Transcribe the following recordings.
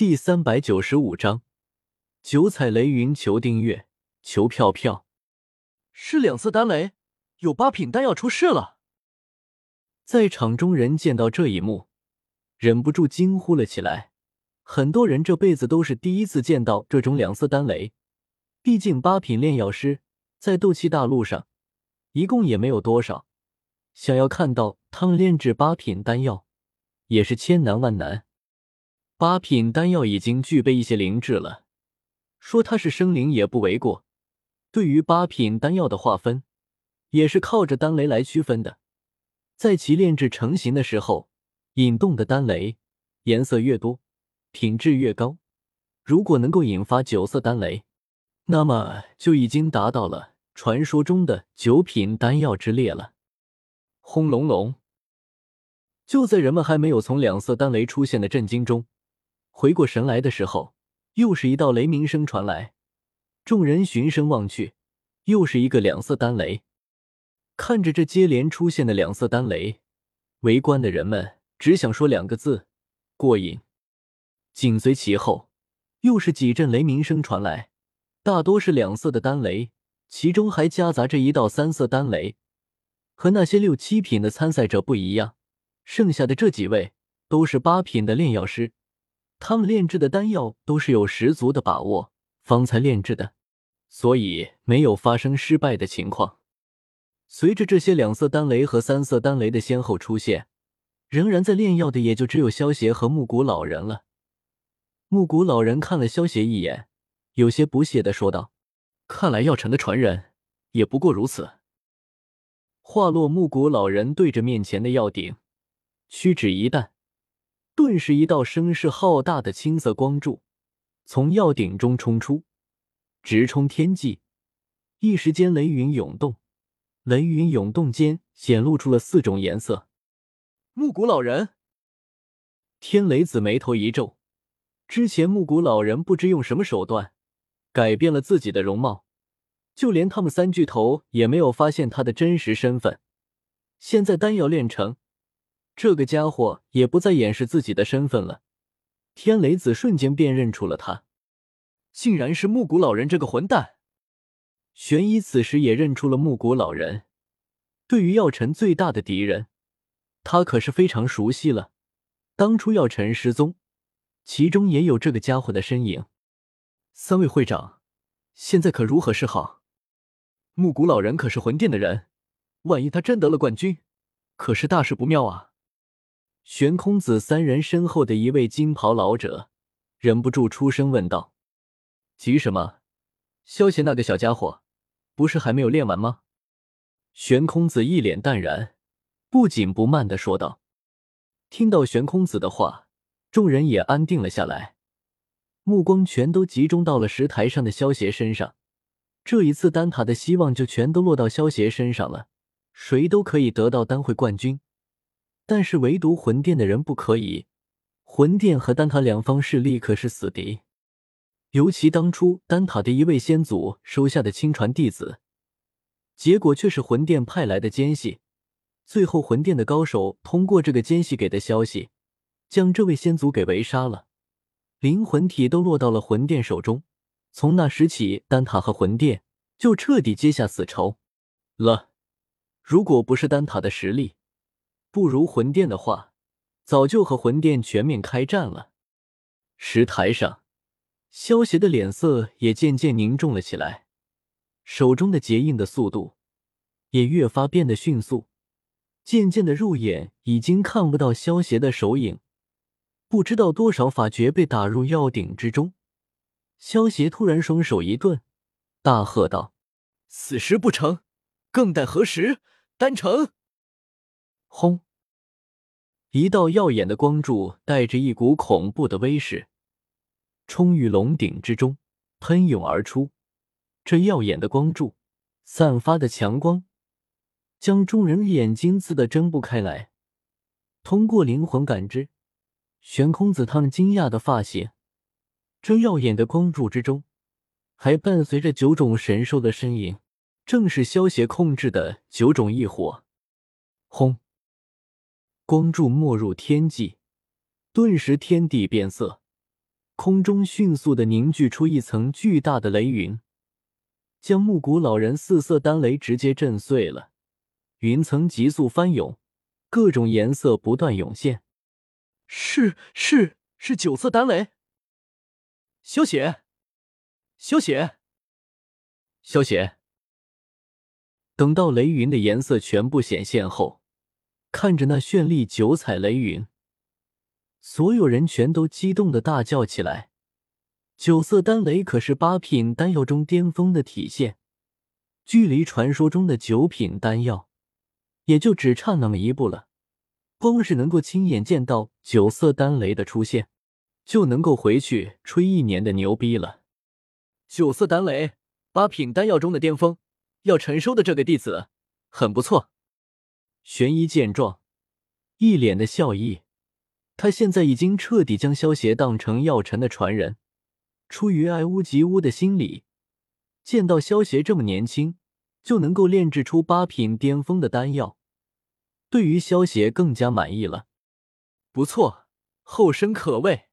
第三百九十五章，九彩雷云求订阅，求票票。是两色丹雷，有八品丹药出世了。在场中人见到这一幕，忍不住惊呼了起来。很多人这辈子都是第一次见到这种两色丹雷，毕竟八品炼药师在斗气大陆上一共也没有多少，想要看到他们炼制八品丹药，也是千难万难。八品丹药已经具备一些灵智了，说它是生灵也不为过。对于八品丹药的划分，也是靠着丹雷来区分的。在其炼制成型的时候，引动的丹雷颜色越多，品质越高。如果能够引发九色丹雷，那么就已经达到了传说中的九品丹药之列了。轰隆隆！就在人们还没有从两色丹雷出现的震惊中，回过神来的时候，又是一道雷鸣声传来。众人循声望去，又是一个两色丹雷。看着这接连出现的两色丹雷，围观的人们只想说两个字：过瘾。紧随其后，又是几阵雷鸣声传来，大多是两色的丹雷，其中还夹杂着一道三色丹雷。和那些六七品的参赛者不一样，剩下的这几位都是八品的炼药师。他们炼制的丹药都是有十足的把握，方才炼制的，所以没有发生失败的情况。随着这些两色丹雷和三色丹雷的先后出现，仍然在炼药的也就只有萧邪和木谷老人了。木谷老人看了萧邪一眼，有些不屑的说道：“看来药尘的传人也不过如此。”话落，木谷老人对着面前的药鼎，屈指一弹。顿时，一道声势浩大的青色光柱从药鼎中冲出，直冲天际。一时间，雷云涌动，雷云涌动间显露出了四种颜色。木谷老人，天雷子眉头一皱。之前木谷老人不知用什么手段改变了自己的容貌，就连他们三巨头也没有发现他的真实身份。现在丹药炼成。这个家伙也不再掩饰自己的身份了，天雷子瞬间辨认出了他，竟然是木谷老人这个混蛋。玄一此时也认出了木谷老人，对于药尘最大的敌人，他可是非常熟悉了。当初药尘失踪，其中也有这个家伙的身影。三位会长，现在可如何是好？木谷老人可是魂殿的人，万一他真得了冠军，可是大事不妙啊！玄空子三人身后的一位金袍老者忍不住出声问道：“急什么？萧邪那个小家伙不是还没有练完吗？”玄空子一脸淡然，不紧不慢的说道。听到玄空子的话，众人也安定了下来，目光全都集中到了石台上的萧邪身上。这一次丹塔的希望就全都落到萧邪身上了，谁都可以得到丹会冠军。但是唯独魂殿的人不可以，魂殿和丹塔两方势力可是死敌。尤其当初丹塔的一位先祖收下的亲传弟子，结果却是魂殿派来的奸细。最后魂殿的高手通过这个奸细给的消息，将这位先祖给围杀了，灵魂体都落到了魂殿手中。从那时起，丹塔和魂殿就彻底结下死仇了。如果不是丹塔的实力，不如魂殿的话，早就和魂殿全面开战了。石台上，萧邪的脸色也渐渐凝重了起来，手中的结印的速度也越发变得迅速，渐渐的肉眼已经看不到萧邪的手影。不知道多少法诀被打入药鼎之中，萧邪突然双手一顿，大喝道：“此时不成，更待何时？丹成！”轰！一道耀眼的光柱带着一股恐怖的威势，冲于龙顶之中，喷涌而出。这耀眼的光柱散发的强光，将众人眼睛刺得睁不开来。通过灵魂感知，玄空子他们惊讶的发现，这耀眼的光柱之中，还伴随着九种神兽的身影，正是萧邪控制的九种异火。轰！光柱没入天际，顿时天地变色，空中迅速的凝聚出一层巨大的雷云，将木谷老人四色丹雷直接震碎了。云层急速翻涌，各种颜色不断涌现。是是是九色丹雷。萧邪，萧邪，萧邪。等到雷云的颜色全部显现后，看着那绚丽九彩雷云，所有人全都激动的大叫起来。九色丹雷可是八品丹药中巅峰的体现，距离传说中的九品丹药也就只差那么一步了。光是能够亲眼见到九色丹雷的出现，就能够回去吹一年的牛逼了。九色丹雷，八品丹药中的巅峰。要陈收的这个弟子很不错。玄一见状，一脸的笑意。他现在已经彻底将萧邪当成药尘的传人。出于爱屋及乌的心理，见到萧邪这么年轻就能够炼制出八品巅峰的丹药，对于萧邪更加满意了。不错，后生可畏。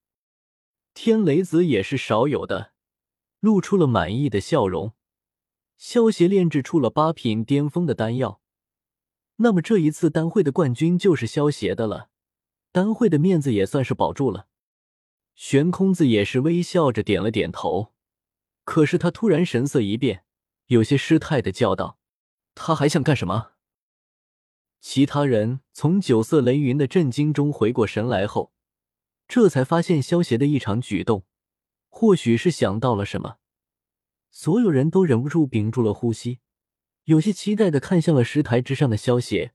天雷子也是少有的，露出了满意的笑容。萧协炼制出了八品巅峰的丹药，那么这一次丹会的冠军就是萧协的了，丹会的面子也算是保住了。悬空子也是微笑着点了点头，可是他突然神色一变，有些失态的叫道：“他还想干什么？”其他人从九色雷云的震惊中回过神来后，这才发现萧协的异常举动，或许是想到了什么。所有人都忍不住屏住了呼吸，有些期待的看向了石台之上的萧邪。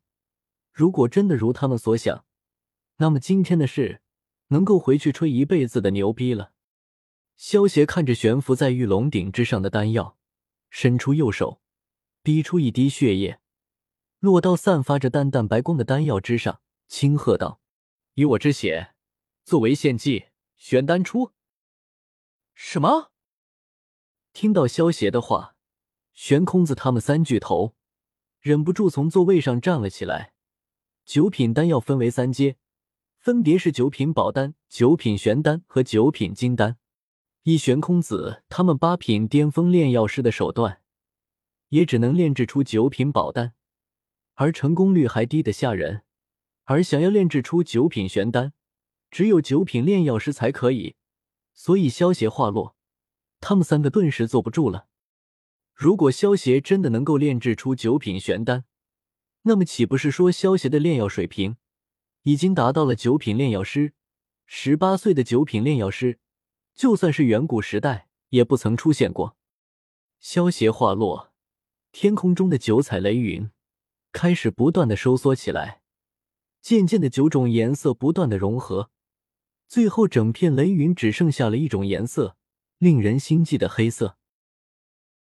如果真的如他们所想，那么今天的事能够回去吹一辈子的牛逼了。萧邪看着悬浮在玉龙鼎之上的丹药，伸出右手，逼出一滴血液，落到散发着淡淡白光的丹药之上，轻喝道：“以我之血作为献祭，玄丹出。”什么？听到萧邪的话，悬空子他们三巨头忍不住从座位上站了起来。九品丹药分为三阶，分别是九品宝丹、九品玄丹和九品金丹。以悬空子他们八品巅峰炼药师的手段，也只能炼制出九品宝丹，而成功率还低得吓人。而想要炼制出九品玄丹，只有九品炼药师才可以。所以萧邪话落。他们三个顿时坐不住了。如果萧协真的能够炼制出九品玄丹，那么岂不是说萧协的炼药水平已经达到了九品炼药师？十八岁的九品炼药师，就算是远古时代也不曾出现过。萧协话落，天空中的九彩雷云开始不断的收缩起来，渐渐的九种颜色不断的融合，最后整片雷云只剩下了一种颜色。令人心悸的黑色。